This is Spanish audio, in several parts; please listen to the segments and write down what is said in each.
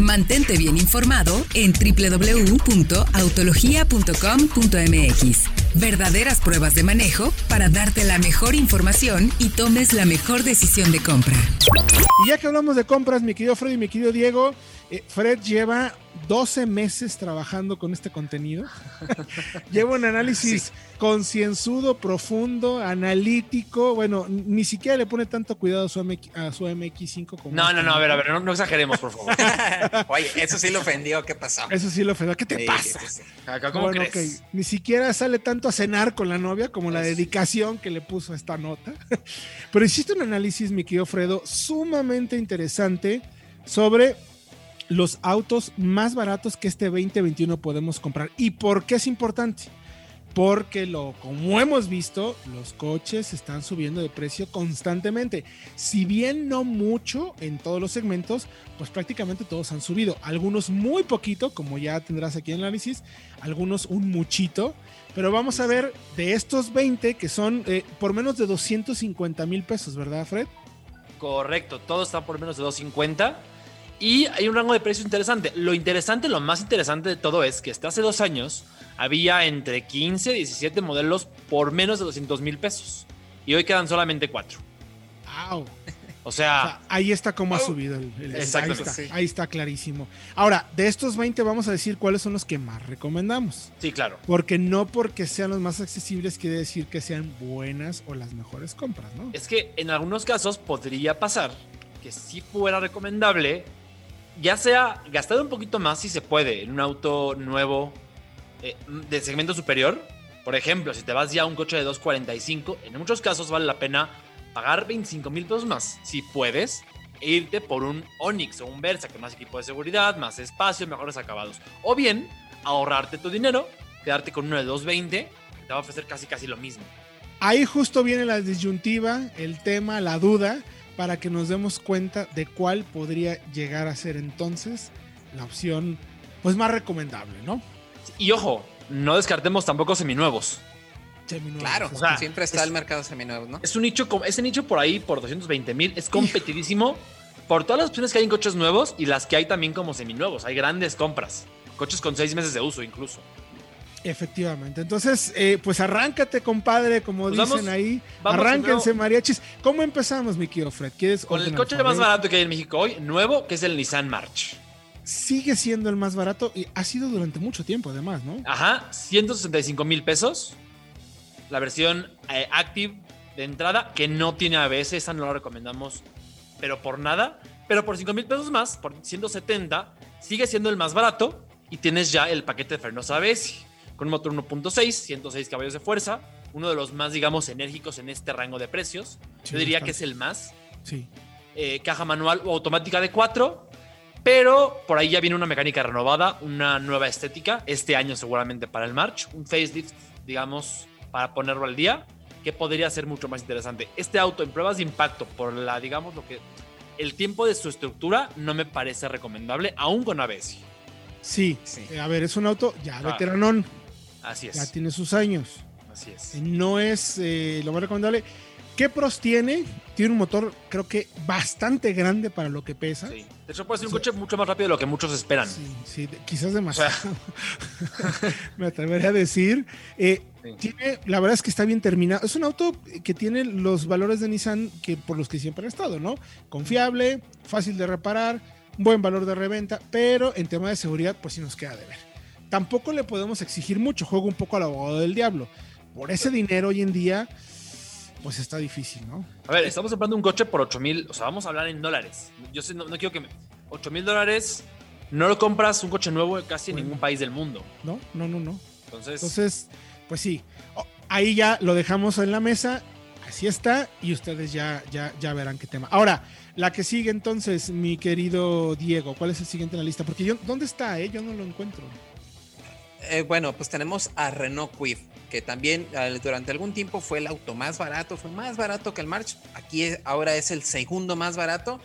Mantente bien informado en www.autologia.com.mx. Verdaderas pruebas de manejo para darte la mejor información y tomes la mejor decisión de compra. Y ya que hablamos de compras, mi querido Fred y mi querido Diego, eh, Fred lleva 12 meses trabajando con este contenido. lleva un análisis concienzudo, profundo, analítico. Bueno, ni siquiera le pone tanto cuidado a su, MX, 5 como. No, no, no, a ver, a ver, no, exageremos, por favor. Oye, eso sí lo ofendió, ¿qué pasó? Eso sí lo ofendió, ¿qué te pasa? ¿Cómo crees? Ni siquiera sale tanto a cenar con la novia como la dedicación que le puso a esta nota. Pero hiciste un análisis, mi querido Fredo, sumamente interesante sobre los autos más baratos que este 2021 podemos comprar. ¿Y por qué es importante? Porque lo, como hemos visto, los coches están subiendo de precio constantemente. Si bien no mucho en todos los segmentos, pues prácticamente todos han subido. Algunos muy poquito, como ya tendrás aquí en el análisis, algunos un muchito. Pero vamos a ver de estos 20 que son eh, por menos de 250 mil pesos, ¿verdad, Fred? Correcto, todos están por menos de 250 y hay un rango de precio interesante. Lo interesante, lo más interesante de todo es que hasta hace dos años había entre 15 y 17 modelos por menos de 200 mil pesos. Y hoy quedan solamente cuatro. ¡Wow! O sea, ahí está como ha subido el, exacto, ahí, está, ahí está clarísimo. Ahora, de estos 20 vamos a decir cuáles son los que más recomendamos. Sí, claro. Porque no porque sean los más accesibles quiere decir que sean buenas o las mejores compras, ¿no? Es que en algunos casos podría pasar que si fuera recomendable ya sea gastar un poquito más si se puede en un auto nuevo eh, de segmento superior. Por ejemplo, si te vas ya a un coche de 245, en muchos casos vale la pena pagar 25 mil pesos más, si puedes, e irte por un Onix o un Versa con más equipo de seguridad, más espacio, mejores acabados. O bien, ahorrarte tu dinero, quedarte con uno de 220, que te va a ofrecer casi casi lo mismo. Ahí justo viene la disyuntiva, el tema, la duda para que nos demos cuenta de cuál podría llegar a ser entonces la opción pues más recomendable, ¿no? Y ojo, no descartemos tampoco seminuevos. Seminuevos. Claro, siempre está el mercado seminuevos, ¿no? Es un nicho, ese nicho por ahí, por 220 mil, es competidísimo por todas las opciones que hay en coches nuevos y las que hay también como seminuevos. Hay grandes compras, coches con seis meses de uso incluso. Efectivamente. Entonces, eh, pues arráncate, compadre, como pues dicen ahí. Arránquense, mariachis. ¿Cómo empezamos, mi querido Fred? ¿Quieres Con el coche más barato que hay en México hoy, nuevo, que es el Nissan March. Sigue siendo el más barato y ha sido durante mucho tiempo, además, ¿no? Ajá, 165 mil pesos. La versión eh, Active de entrada, que no tiene ABS, esa no la recomendamos, pero por nada. Pero por 5 mil pesos más, por 170, sigue siendo el más barato y tienes ya el paquete de frenos ABS con un motor 1.6, 106 caballos de fuerza, uno de los más, digamos, enérgicos en este rango de precios. Yo diría que es el más. Sí. Eh, caja manual o automática de 4, pero por ahí ya viene una mecánica renovada, una nueva estética, este año seguramente para el March, un facelift, digamos, para ponerlo al día, que podría ser mucho más interesante. Este auto en pruebas de impacto, por la, digamos, lo que... El tiempo de su estructura no me parece recomendable, aún con ABS. Sí, sí. Eh, a ver, es un auto ya ah. Así es. Ya tiene sus años. Así es. No es eh, lo más recomendable. ¿Qué pros tiene? Tiene un motor, creo que bastante grande para lo que pesa. Sí. De hecho, puede ser un coche mucho más rápido de lo que muchos esperan. Sí, sí quizás demasiado. Me atrevería a decir. Eh, tiene, la verdad es que está bien terminado. Es un auto que tiene los valores de Nissan que por los que siempre ha estado, ¿no? Confiable, fácil de reparar, buen valor de reventa, pero en tema de seguridad, pues sí nos queda de ver tampoco le podemos exigir mucho. Juego un poco al abogado del diablo. Por ese dinero hoy en día, pues está difícil, ¿no? A ver, estamos comprando un coche por 8 mil, o sea, vamos a hablar en dólares. Yo no, quiero que me... 8 mil dólares, no lo compras un coche nuevo casi en ningún país del mundo. No, no, no, no. Entonces, Entonces pues sí, ahí ya lo dejamos en la mesa, así está, y ustedes ya, ya, ya verán qué tema. Ahora, la que sigue entonces, mi querido Diego, ¿cuál es el siguiente en la lista? Porque yo, ¿dónde está? Eh? Yo no lo encuentro. Eh, bueno, pues tenemos a Renault Kwid, que también durante algún tiempo fue el auto más barato, fue más barato que el March. Aquí ahora es el segundo más barato,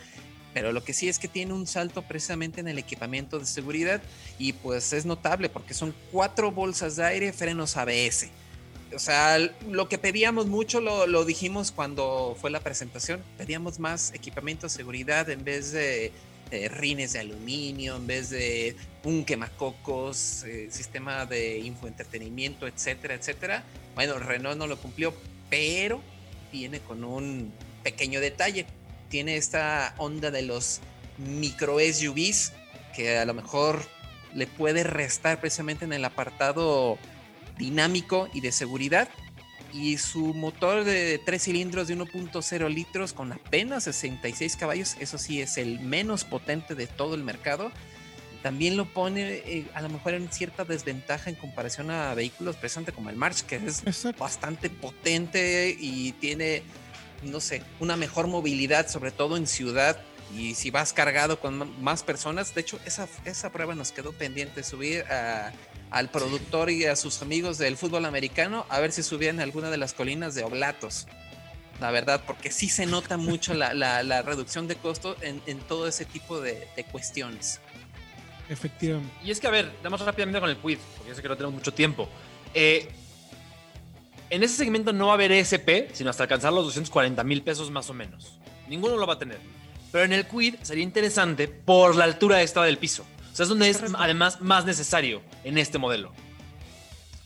pero lo que sí es que tiene un salto precisamente en el equipamiento de seguridad y pues es notable porque son cuatro bolsas de aire, frenos ABS. O sea, lo que pedíamos mucho lo dijimos cuando fue la presentación, pedíamos más equipamiento de seguridad en vez de rines de aluminio, en vez de un quemacocos, eh, sistema de infoentretenimiento, etcétera, etcétera. Bueno, Renault no lo cumplió, pero viene con un pequeño detalle. Tiene esta onda de los micro SUVs que a lo mejor le puede restar precisamente en el apartado dinámico y de seguridad. Y su motor de tres cilindros de 1.0 litros con apenas 66 caballos, eso sí es el menos potente de todo el mercado. También lo pone eh, a lo mejor en cierta desventaja en comparación a vehículos presentes como el March, que es Exacto. bastante potente y tiene, no sé, una mejor movilidad, sobre todo en ciudad. Y si vas cargado con más personas, de hecho, esa, esa prueba nos quedó pendiente, subir a- al productor y a sus amigos del fútbol americano a ver si subían alguna de las colinas de Oblatos. La verdad, porque sí se nota mucho la, la- la reducción de costo en, en todo ese tipo de, de cuestiones. Efectivamente. Y es que, a ver, damos rápidamente con el quiz, porque yo sé que no tenemos mucho tiempo. Eh, en ese segmento no va a haber ESP, sino hasta alcanzar los 240 mil pesos más o menos. Ninguno lo va a tener. Pero en el Quid sería interesante por la altura extra del piso. O sea, es donde es además más necesario en este modelo.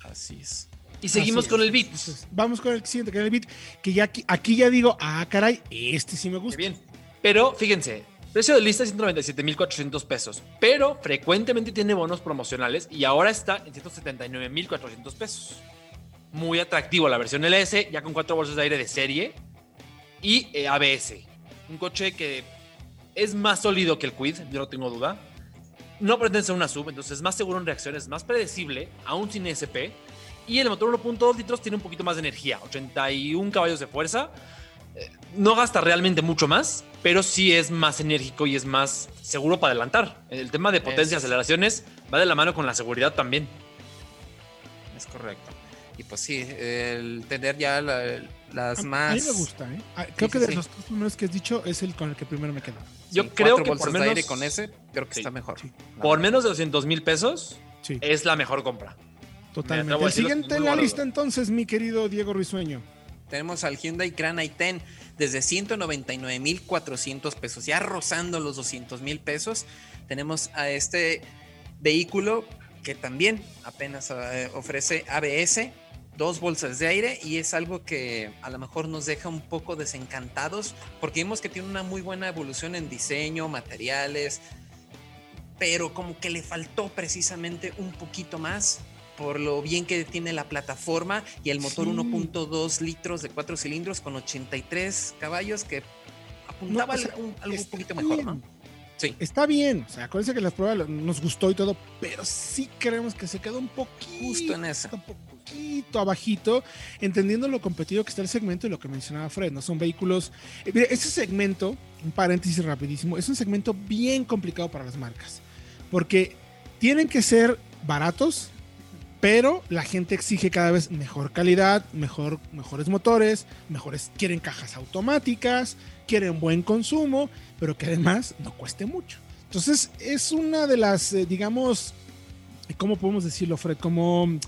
Así es. Y seguimos con es. el Beat. Vamos con el siguiente, que es el Beat, que ya aquí, aquí ya digo, ah, caray, este sí me Qué gusta. bien. Pero fíjense, precio de lista 197.400 pesos, pero frecuentemente tiene bonos promocionales y ahora está en 179.400 pesos. Muy atractivo la versión LS, ya con cuatro bolsas de aire de serie y eh, ABS. Un coche que es más sólido que el Quid, yo no tengo duda. No pretende ser una sub, entonces es más seguro en reacciones, más predecible, aún sin SP. Y el motor 1.2 litros tiene un poquito más de energía, 81 caballos de fuerza. Eh, No gasta realmente mucho más, pero sí es más enérgico y es más seguro para adelantar. El tema de potencia y aceleraciones va de la mano con la seguridad también. Es correcto. Y pues sí, el tener ya la- las A- más. A mí me gusta, ¿eh? Ah, Creo Sí, que sí, de sí. los tres primeros que has dicho es el con el que primero me quedo. Yo sí, creo que por de menos, aire con ese, creo que Sí, está mejor. por verdad. menos de 200 mil pesos Sí, es la mejor compra. totalmente. El siguiente en la lista entonces, mi querido Diego Risueño. Tenemos al Hyundai Grand i10 desde 199,400 pesos, ya rozando los 200 mil pesos. Tenemos a este vehículo que también apenas eh, ofrece ABS, dos bolsas de aire y es algo que a lo mejor nos deja un poco desencantados porque vimos que tiene una muy buena evolución en diseño, materiales, pero como que le faltó precisamente un poquito más por lo bien que tiene la plataforma y el motor Sí. 1.2 litros de 4 cilindros con 83 caballos que apuntaba No, o sea, al- un- algo un poquito mejor. ¿no? Sí. Está bien, o sea, acuérdense que las pruebas nos gustó y todo, pero sí creemos que se quedó un poquito, Justo en un poquito abajito, entendiendo lo competitivo que está el segmento y lo que mencionaba Fred, ¿no? Son vehículos... eh, mire, ese segmento, un paréntesis rapidísimo, es un segmento bien complicado para las marcas, porque tienen que ser baratos, pero la gente exige cada vez mejor calidad, mejor, mejores motores, mejores, quieren cajas automáticas, quieren buen consumo, pero que además no cueste mucho. Entonces es una de las, eh, digamos, ¿cómo podemos decirlo, Fred? Como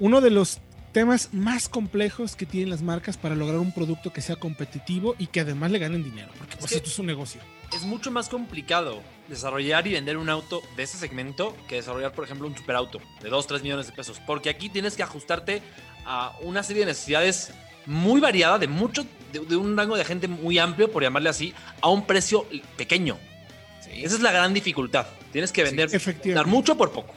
uno de los temas más complejos que tienen las marcas para lograr un producto que sea competitivo y que además le ganen dinero, porque pues que- esto es un negocio. Es mucho más complicado desarrollar y vender un auto de ese segmento que desarrollar, por ejemplo, un superauto de 2, 3 millones de pesos. Porque aquí tienes que ajustarte a una serie de necesidades muy variada, de mucho, de, de un rango de gente muy amplio, por llamarle así, a un precio pequeño. Esa es la gran dificultad. Tienes que vender, dar Efectivamente. mucho por poco.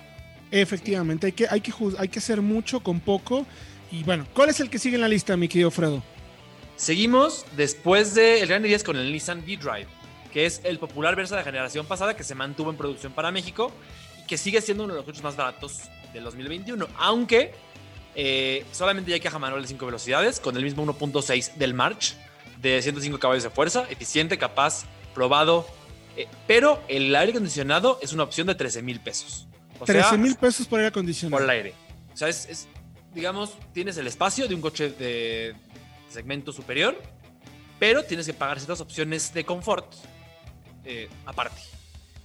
Efectivamente, hay que, hay, que, hay que hacer mucho con poco. Y bueno, ¿cuál es el que sigue en la lista, mi querido Fredo? Seguimos después del Gran 10 con el Nissan V-Drive, que es el popular Versa de generación pasada que se mantuvo en producción para México y que sigue siendo uno de los coches más baratos del 2021, aunque eh, solamente ya queja manual de 5 velocidades con el mismo 1.6 del March de 105 caballos de fuerza, eficiente, capaz, probado, eh, pero el aire acondicionado es una opción de 13 mil pesos. O sea, 13 mil pesos por aire por acondicionado. el aire. O sea, es, es, digamos, tienes el espacio de un coche de segmento superior, pero tienes que pagar ciertas opciones de confort eh, aparte.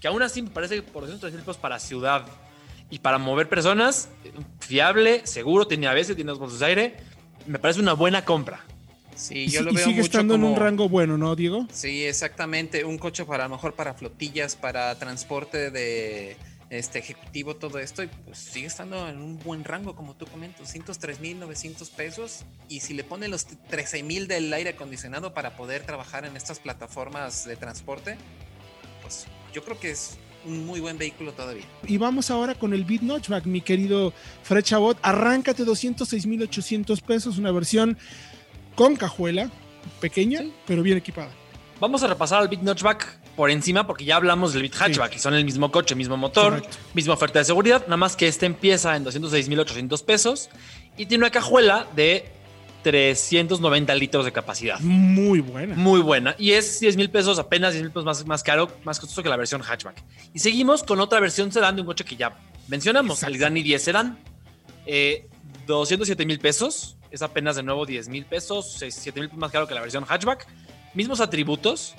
Que aún así me parece que por 203 mil pesos para ciudad y para mover personas, eh, fiable, seguro, tiene ABS, tiene dos bolsas de aire, me parece una buena compra. Sí, Y, yo si- lo y veo sigue mucho estando en un como- rango bueno, ¿no, Diego? Sí, exactamente. Un coche para a lo mejor para flotillas, para transporte de este ejecutivo, todo esto, y pues sigue estando en un buen rango, como tú comentas, 203.900 pesos. Y si le ponen los 13.000 del aire acondicionado para poder trabajar en estas plataformas de transporte, pues yo creo que es un muy buen vehículo todavía. Y vamos ahora con el Beat Notchback, mi querido Fred Chabot. Arráncate 206,800 pesos, una versión con cajuela, pequeña, Sí. pero bien equipada. Vamos a repasar al Big Notchback por encima porque ya hablamos del Big Hatchback y son el mismo coche, mismo motor, Correcto. misma oferta de seguridad, nada más que este empieza en 206.800 pesos y tiene una cajuela de 390 litros de capacidad. Muy buena. Muy buena. Y es 10 mil pesos, apenas 10 mil pesos más, más caro, más costoso que la versión hatchback. Y seguimos con otra versión sedán de un coche que ya mencionamos, Exacto. el Gran i10 sedán. Eh, 207 mil pesos. Es apenas de nuevo 10 mil pesos, 7 mil más caro que la versión hatchback. Mismos atributos,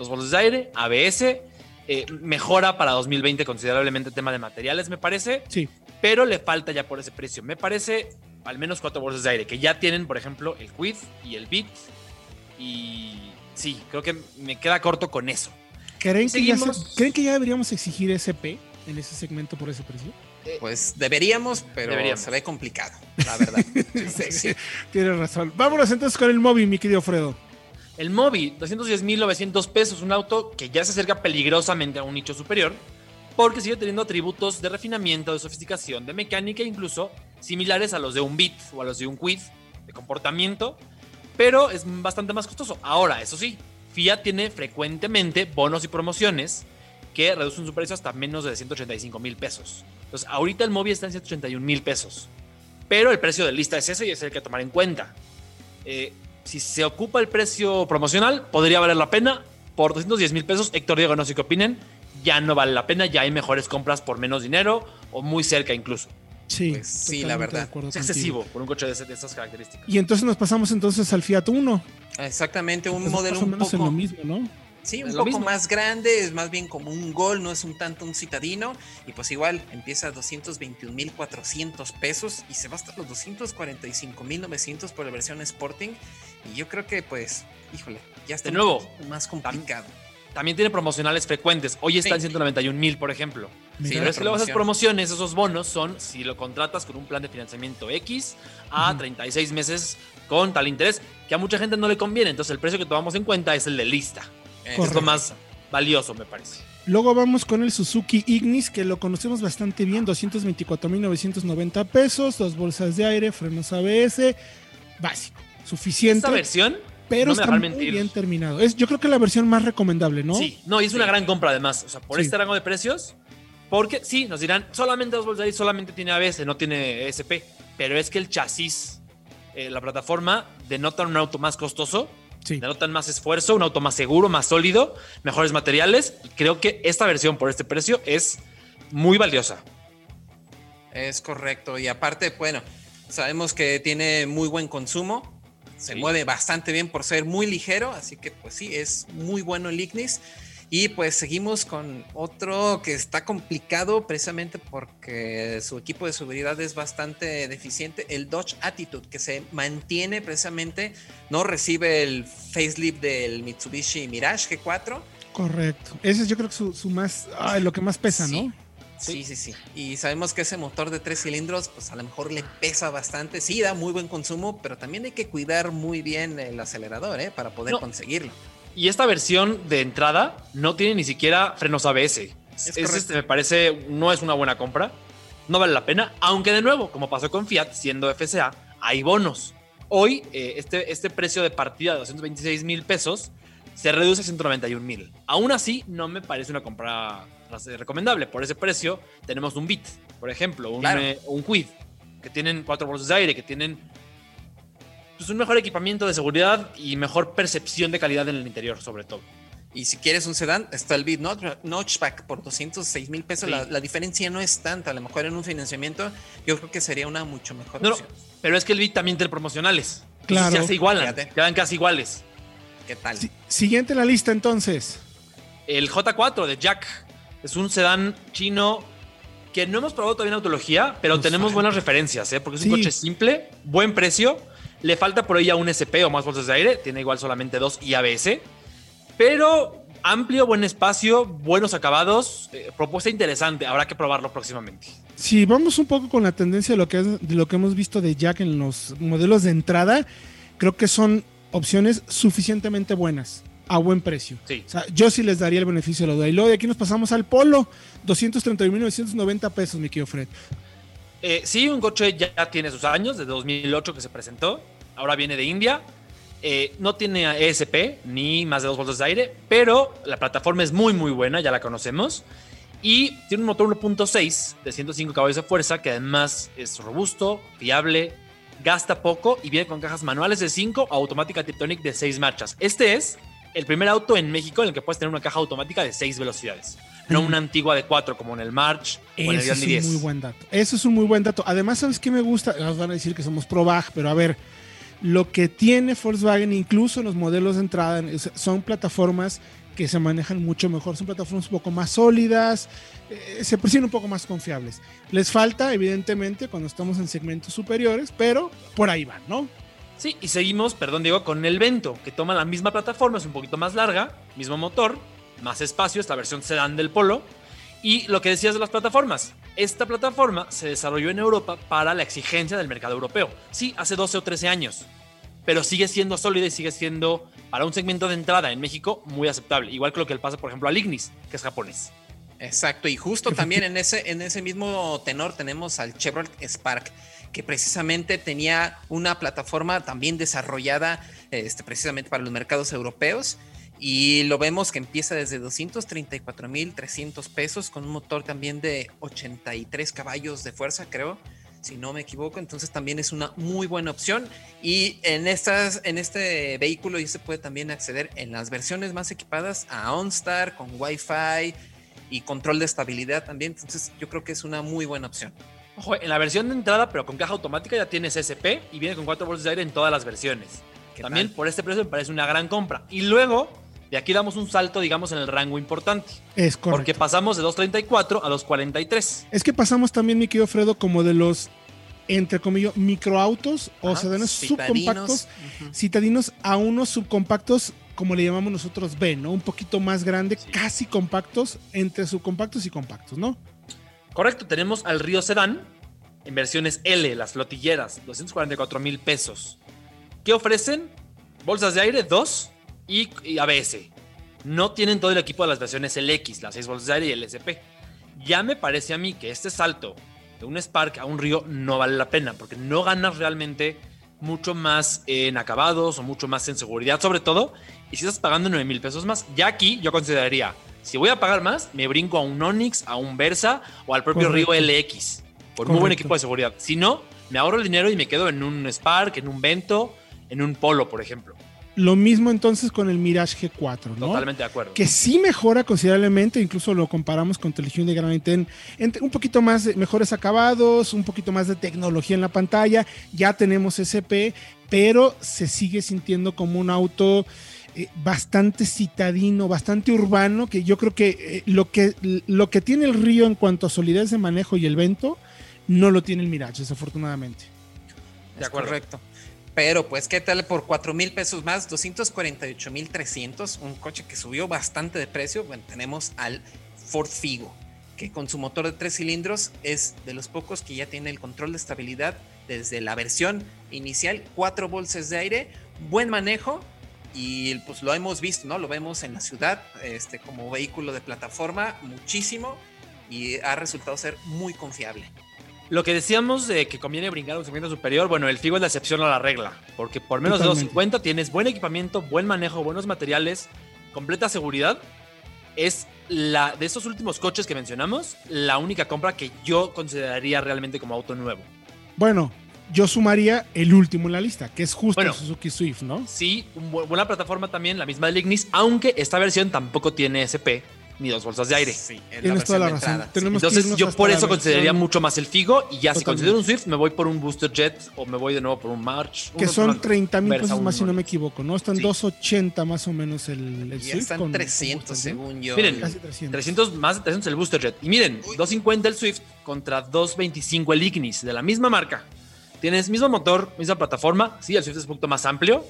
dos bolsas de aire, ABS. eh, mejora para 2020 considerablemente el tema de materiales, me parece Sí, pero le falta ya por ese precio. Me parece al menos cuatro bolsas de aire, que ya tienen, por ejemplo, el Quid y el Beat. Y sí, creo que me queda corto con eso. ¿Creen que, ya se- Seguimos. ¿Creen que ya deberíamos exigir SP en ese segmento por ese precio? Pues deberíamos, pero Deberíamos. se ve complicado, la verdad. Sí, sí. Tienes razón. Vámonos entonces con el móvil, mi querido Fredo. El Mobi, 210.900 pesos, un auto que ya se acerca peligrosamente a un nicho superior, porque sigue teniendo atributos de refinamiento, de sofisticación, de mecánica, incluso similares a los de un Beat o a los de un Quid, de comportamiento, pero es bastante más costoso. Ahora, eso sí, Fiat tiene frecuentemente bonos y promociones que reducen su precio hasta menos de 185 mil pesos. Entonces, ahorita el Mobi está en 181 mil pesos, pero el precio de lista es ese y es el que tomar en cuenta. Eh, si se ocupa el precio promocional, podría valer la pena. Por 210 mil pesos, Héctor Diego, no sé qué opinen. Ya no vale la pena, ya hay mejores compras por menos dinero o muy cerca incluso. Sí, Pues sí, la verdad. Es contigo. excesivo por un coche de, de esas características. Y entonces nos pasamos entonces al Fiat Uno. Exactamente, un modelo más o un menos en poco lo mismo, ¿no? Sí, un poco mismo. más grande, es más bien como un gol, no es un tanto un citadino. Y pues igual empieza a 221.400 pesos y se va hasta los 245.900 por la versión Sporting. Y yo creo que pues, híjole, ya está De un nuevo, poquito más complicado. También tiene promocionales frecuentes. Hoy está Sí. en 191 mil, por ejemplo. Mira. Pero es que luego esas promociones, esos bonos son si lo contratas con un plan de financiamiento X a Ujú. 36 meses con tal interés, que a mucha gente no le conviene. Entonces el precio que tomamos en cuenta es el de lista. Eh, Es lo Correcto. más valioso, me parece. Luego vamos con el Suzuki Ignis, que lo conocemos bastante bien, 224.990 pesos, dos bolsas de aire, frenos ABS, básico, suficiente, Esta versión, pero no está muy bien terminado. Es, yo creo que la versión más recomendable, ¿no? sí, no, y es una gran compra además. O sea, por Sí. este rango de precios, porque sí, nos dirán, solamente dos bolsas de aire, solamente tiene ABS, no tiene ESP. Pero es que el chasis, eh, la plataforma, denotan un auto más costoso Sí. denotan más esfuerzo, un auto más seguro, más sólido, mejores materiales. Creo que esta versión por este precio es muy valiosa. Es correcto. Y aparte, bueno, sabemos que tiene muy buen consumo. Se Sí. mueve bastante bien por ser muy ligero. Así que, pues sí, es muy bueno el Ignis. Y pues seguimos con otro que está complicado precisamente porque su equipo de seguridad es bastante deficiente, el Dodge Attitude, que se mantiene precisamente, no recibe el facelift del Mitsubishi Mirage G4. Correcto. Ese es yo creo que su, su más, ay, lo que más pesa, Sí. ¿no? Sí, sí, sí. Y sabemos que ese motor de tres cilindros, pues a lo mejor le pesa bastante. Sí, da muy buen consumo, pero también hay que cuidar muy bien el acelerador, ¿eh? Para poder No. conseguirlo. Y esta versión de entrada no tiene ni siquiera frenos ABS. Es, correcto. este, me parece, no es una buena compra. No vale la pena. Aunque de nuevo, como pasó con Fiat, siendo FCA, hay bonos. Hoy, eh, este, este precio de partida de 226 mil pesos se reduce a 191 mil. Aún así, no me parece una compra recomendable. Por ese precio, tenemos un Bit, por ejemplo, un, Claro. eh, un Quid, que tienen cuatro bolsas de aire, que tienen un mejor equipamiento de seguridad y mejor percepción de calidad en el interior, sobre todo. Y si quieres un sedán, está el Beat Notch- Notchback por 206 mil pesos. Sí. La, la diferencia no es tanta. A lo mejor en un financiamiento, yo creo que sería una mucho mejor No, no, opción. pero es que el Bit también tiene promocionales. Entonces Claro. Ya se igualan, Fíjate. quedan casi iguales. ¿Qué tal? Si- siguiente en la lista entonces. El J4 de Jack es un sedán chino que no hemos probado todavía en autología, pero tenemos buenas referencias, ¿eh? porque es un Sí. coche simple, buen precio, Le falta por ahí a un SP o más bolsas de aire, tiene igual solamente dos y ABS, pero amplio, buen espacio, buenos acabados, eh, propuesta interesante, habrá que probarlo próximamente. Si vamos un poco con la tendencia de lo, que es- de lo que hemos visto de Jack en los modelos de entrada, creo que son opciones suficientemente buenas, a buen precio. Sí. O sea, yo sí les daría el beneficio de lo de Y luego de aquí nos pasamos al Polo, 231.990 pesos, mi querido Fred. Eh, sí, un coche ya tiene sus años, desde 2008 que se presentó, ahora viene de India. Eh, no tiene ESP ni más de dos bolsas de aire, pero la plataforma es muy muy buena, ya la conocemos. Y tiene un motor 1.6 de 105 caballos de fuerza que además es robusto, fiable, gasta poco y viene con cajas manuales de 5 o automática Tiptonic de 6 marchas. Este es el primer auto en México en el que puedes tener una caja automática de 6 velocidades, no una antigua de 4 como en el March o en el Eso es 10. un muy buen dato. Eso es un muy buen dato. Además, ¿sabes qué me gusta? Nos van a decir que somos pro BAG, pero a ver, lo que tiene Volkswagen, incluso en los modelos de entrada, son plataformas que se manejan mucho mejor, son plataformas un poco más sólidas, eh, se perciben un poco más confiables. Les falta, evidentemente, cuando estamos en segmentos superiores, pero por ahí van, ¿no? Sí, y seguimos, perdón Diego, con el Vento, que toma la misma plataforma, es un poquito más larga, mismo motor, más espacio, es la versión sedán del Polo. Y lo que decías de las plataformas, esta plataforma se desarrolló en Europa para la exigencia del mercado europeo. Sí, hace 12 o 13 años, pero sigue siendo sólida y sigue siendo para un segmento de entrada en México muy aceptable. Igual que lo que pasa, por ejemplo, al Ignis, que es japonés. Exacto, y justo también en ese, en ese mismo tenor tenemos al Chevrolet Spark, que precisamente tenía una plataforma también desarrollada este, precisamente para los mercados europeos. Y lo vemos que empieza desde 234.300 pesos con un motor también de 83 caballos de fuerza, creo, si no me equivoco. Entonces también es una muy buena opción. Y en, estas, en este vehículo ya se puede también acceder en las versiones más equipadas a OnStar con Wi-Fi y control de estabilidad también. Entonces yo creo que es una muy buena opción. Ojo, en la versión de entrada, pero con caja automática, ya tienes SP y viene con cuatro bolsas de aire en todas las versiones. ¿Qué También tal? por este precio me parece una gran compra. Y luego, de aquí damos un salto, digamos, en el rango importante. Es correcto. Porque pasamos de 2.34 a 2.43. Es que pasamos también, mi querido Fredo, como de los, entre comillas, microautos o sedanes subcompactos, Ujú. citadinos a unos subcompactos, como le llamamos nosotros B, ¿no? Un poquito más grande, Sí. casi compactos, entre subcompactos y compactos, ¿no? Correcto, tenemos al Río Sedán en versiones L, las flotilleras, 244 mil pesos. ¿Qué ofrecen? Bolsas de aire, 2 y, y ABS. No tienen todo el equipo de las versiones LX, las 6 bolsas de aire y el SP. Ya me parece a mí que este salto de un Spark a un Río no vale la pena, porque no ganas realmente mucho más en acabados o mucho más en seguridad, sobre todo, y si estás pagando 9 mil pesos más, ya aquí yo consideraría, si voy a pagar más, me brinco a un Onix, a un Versa o al propio Correcto. Río LX, por muy buen Correcto. equipo de seguridad. Si no, me ahorro el dinero y me quedo en un Spark, en un Vento, en un Polo, por ejemplo. Lo mismo entonces con el Mirage G4, ¿no? Totalmente de acuerdo. Que sí mejora considerablemente, incluso lo comparamos con el Hyundai Grand i10, entre un poquito más de mejores acabados, un poquito más de tecnología en la pantalla, ya tenemos SP, pero se sigue sintiendo como un auto eh, bastante citadino, bastante urbano, que yo creo que, eh, lo que lo que tiene el Río en cuanto a solidez de manejo y el vento, no lo tiene el Mirage, desafortunadamente. De Es correcto. Pero pues, ¿qué tal por 4 mil pesos más? 248 mil 300, un coche que subió bastante de precio. Bueno, tenemos al Ford Figo, que con su motor de tres cilindros es de los pocos que ya tiene el control de estabilidad desde la versión inicial, cuatro bolsas de aire, buen manejo y pues lo hemos visto, ¿no? Lo vemos en la ciudad este, como vehículo de plataforma muchísimo y ha resultado ser muy confiable. Lo que decíamos de que conviene brincar a un segmento superior, bueno, el Figo es la excepción a la regla, porque por menos Totalmente. de 250 tienes buen equipamiento, buen manejo, buenos materiales, completa seguridad. Es la de esos últimos coches que mencionamos, la única compra que yo consideraría realmente como auto nuevo. Bueno, yo sumaría el último en la lista, que es justo Bueno. el Suzuki Swift, ¿no? Sí, buena plataforma también, la misma del Ignis, aunque esta versión tampoco tiene SP ni dos bolsas de aire. Sí, es Tienes toda la razón. Entonces yo por eso consideraría mucho más el Figo y ya si considero un Swift me voy por un Booster Jet o me voy de nuevo por un March. Que son por 30 mil pesos más, si no me equivoco, ¿no? Están Sí. 280 más o menos el, el Ya Swift. están con- con 300 combustión. según yo. Miren, Casi 300. 300 más de 300 el Booster Jet. Y miren, Uy. 250 el Swift contra 225 el Ignis de la misma marca. Tienes mismo motor, misma plataforma. Sí, el Swift es un poquito más amplio,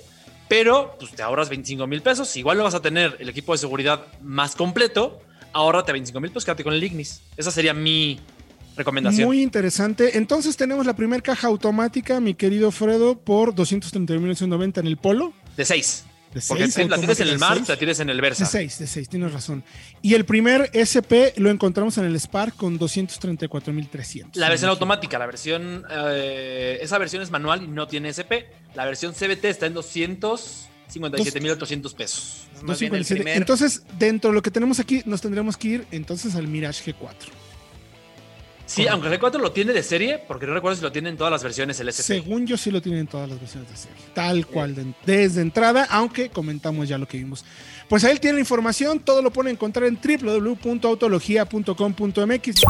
pero pues te ahorras 25 mil pesos. Igual no vas a tener el equipo de seguridad más completo. Ahórrate 25 mil pesos, quédate con el Ignis. Esa sería mi recomendación. Muy interesante. Entonces tenemos la primera caja automática, mi querido Fredo, por 239.990 en el Polo. De 6. De Porque seis, la tienes en el de seis. la tienes en el De Versa. 6, de 6, tienes razón. Y el primer SP lo encontramos en el Spark con 234.300. La versión automática, la versión. eh, esa versión es manual y no tiene SP. La versión CBT está en 257.800 pesos. Más bien el 257. primer- Entonces, dentro de lo que tenemos aquí, nos tendremos que ir entonces al Mirage G4. Sí, aunque el G4 lo tiene de serie, porque no recuerdo si lo tiene en todas las versiones el SP. Según yo, sí lo tienen en todas las versiones de serie. Tal cual, de- desde entrada, aunque comentamos ya lo que vimos. Pues ahí tiene la información, todo lo pueden encontrar en www.autologia.com.mx.